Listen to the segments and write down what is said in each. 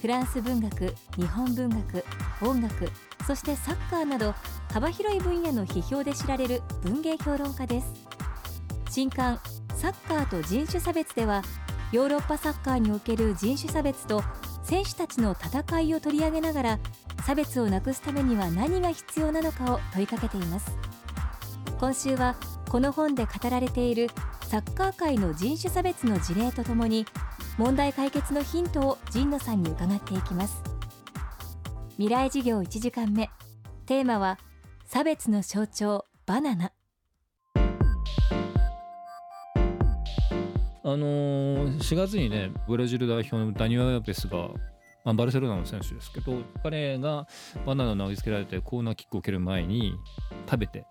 フランス文学日本文学音楽そしてサッカーなど幅広い分野の批評で知られる文芸評論家です。新刊サッカーと人種差別ではヨーロッパサッカーにおける人種差別と選手たちの戦いを取り上げながら差別をなくすためには何が必要なのかを問いかけています。今週はこの本で語られているサッカー界の人種差別の事例とともに問題解決のヒントを神野さんに伺っていきます。未来事業1時間目。テーマは差別の象徴バナナ。あのー、4月にねブラジル代表のダニア・ベスが、まあ、バルセロナの選手ですけど彼がバナナを投げつけられてコーナーキックを蹴る前に食べて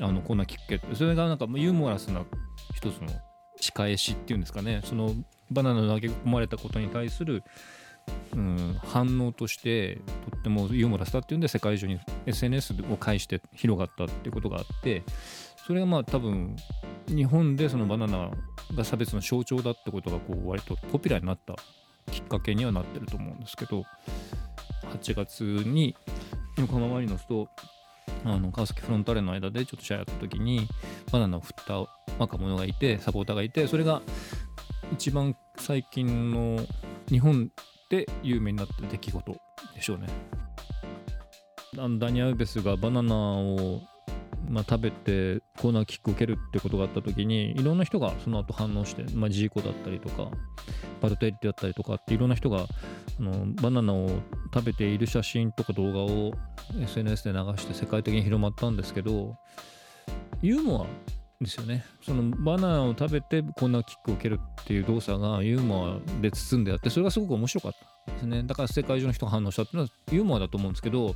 あのコーナーキック蹴ってそれがなんかユーモラスな一つの仕返しっていうんですかね。そのバナナ投げ込まれたことに対する、うん、反応としてとってもユーモラスだっていうんで世界中に SNS を介して広がったっていうことがあってそれがまあ多分日本でそのバナナが差別の象徴だってことがこう割とポピュラーになったきっかけにはなってると思うんですけど8月に横浜マリノスとあの川崎フロンターレの間でちょっと試合やった時にバナナを振った若者がいてサポーターがいてそれが一番最近の日本で有名になった出来事でしょうね。ダニアウベスがバナナを、まあ、食べてコーナーキックを蹴るってことがあった時にいろんな人がその後反応して、まあ、ジーコだったりとかバルテッリだったりとかっていろんな人があのバナナを食べている写真とか動画を SNS で流して世界的に広まったんですけどユーモアですよね。そのバナナを食べてこんなキックを蹴るっていう動作がユーモアで包んであってそれがすごく面白かったですね。だから世界中の人が反応したっていうのはユーモアだと思うんですけど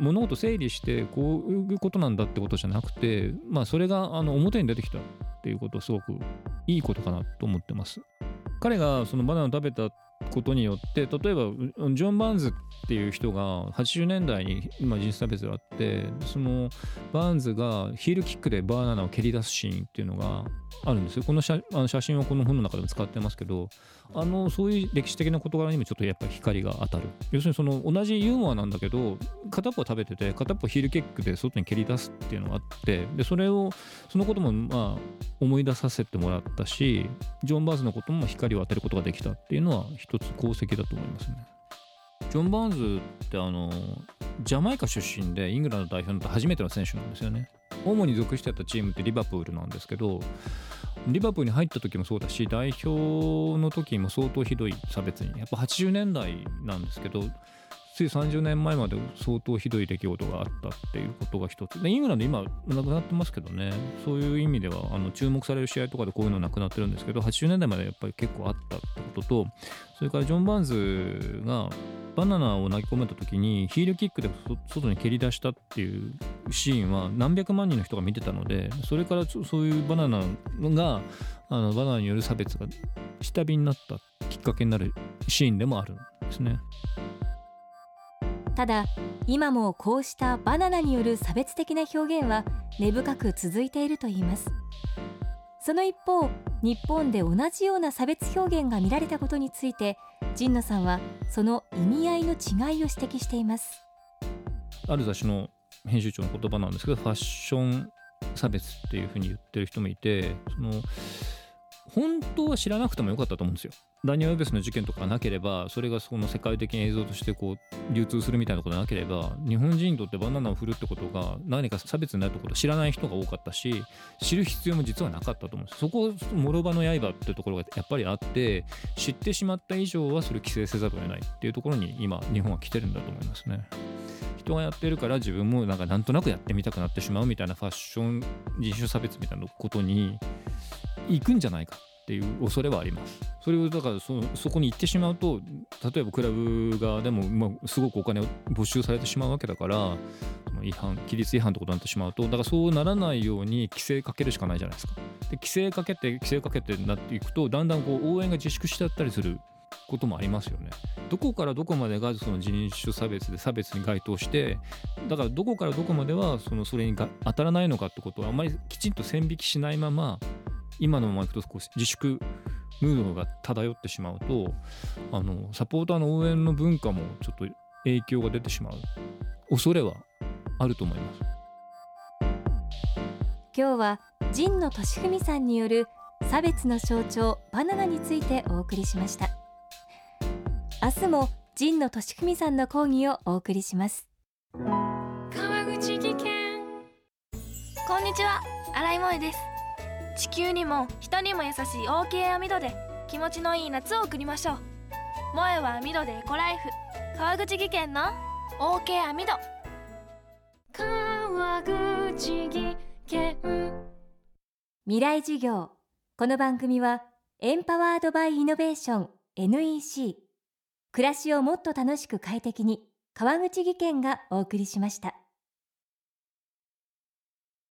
物事整理してこういうことなんだってことじゃなくてまあそれがあの表に出てきたっていうことすごくいいことかなと思ってます。彼がそのバナナを食べたことによって例えばジョン・バーンズっていう人が80年代に今人種差別があってそのバーンズがヒールキックでバーナナを蹴り出すシーンっていうのがあるんですよ。この写あの写真はこの本の中でも使ってますけどあのそういう歴史的な事柄にもちょっとやっぱり光が当たる要するにその同じユーモアなんだけど片っぽ食べてて片っぽヒールキックで外に蹴り出すっていうのがあってでそれをそのこともまあ思い出させてもらったしジョン・バーンズのことも光を当てることができたっていうのは一つ功績だと思いますね。ジョン・バーンズってあのジャマイカ出身でイングランド代表になった初めての選手なんですよね。主に属してたチームってリバプールなんですけどリバプールに入った時もそうだし代表の時も相当ひどい差別にやっぱ80年代なんですけどつい30年前まで相当ひどい出来事があったっていうことが一つ。でイングランド今なくなってますけどね。そういう意味ではあの注目される試合とかでこういうのなくなってるんですけど80年代までやっぱり結構あったってこととそれからジョン・バーンズがバナナを投げ込めた時にヒールキックで外に蹴り出したっていうシーンは何百万人の人が見てたのでそれからそういうバナナがあのバナナによる差別が下火になったきっかけになるシーンでもあるんですね。ただ今もこうしたバナナによる差別的な表現は根深く続いているといいますその一方日本で同じような差別表現が見られたことについて神野さんはその意味合いの違いを指摘していますある雑誌の編集長の言葉なんですけどファッション差別っていうふうに言ってる人もいてその本当は知らなくてもよかったと思うんですよ。ダニエル・ウェベスの事件とかがなければそれがその世界的に映像としてこう流通するみたいなことがなければ日本人にとってバナナを振るってことが何か差別になるってことを知らない人が多かったし知る必要も実はなかったと思うんですそこもろ刃の刃っていうところがやっぱりあって知ってしまった以上はそれを規制せざるを得ないっていうところに今日本は来てるんだと思いますね。人がやってるから自分もなんかなんとなくやってみたくなってしまうみたいなファッション人種差別みたいなことに行くんじゃないかっていう恐れはあります。それをだからそそこに行ってしまうと例えばクラブ側でも、まあ、すごくお金を没収されてしまうわけだから違反規律違反ってことになってしまうとだからそうならないように規制かけるしかないじゃないですか。で規制かけて規制かけてなっていくとだんだんこう応援が自粛しちゃったりすることもありますよね。どこからどこまでがその人種差別で差別に該当してだからどこからどこまではそのそれにが当たらないのかってことをあまりきちんと線引きしないまま今のままいくとこう自粛ムードが漂ってしまうとあのサポーターの応援の文化もちょっと影響が出てしまう。恐れはあると思います。今日は神野俊文さんによる差別の象徴バナナについてお送りしました。明日も神野俊文さんの講義をお送りします。川口技研。こんにちは。新井萌です。地球にも人にも優しい OK 網戸で気持ちのいい夏を送りましょう。萌えは網戸でエコライフ。川口技研の OK 網戸川口技研。未来授業。この番組はエンパワードバイイノベーション NEC 暮らしをもっと楽しく快適に川口義賢がお送りしました。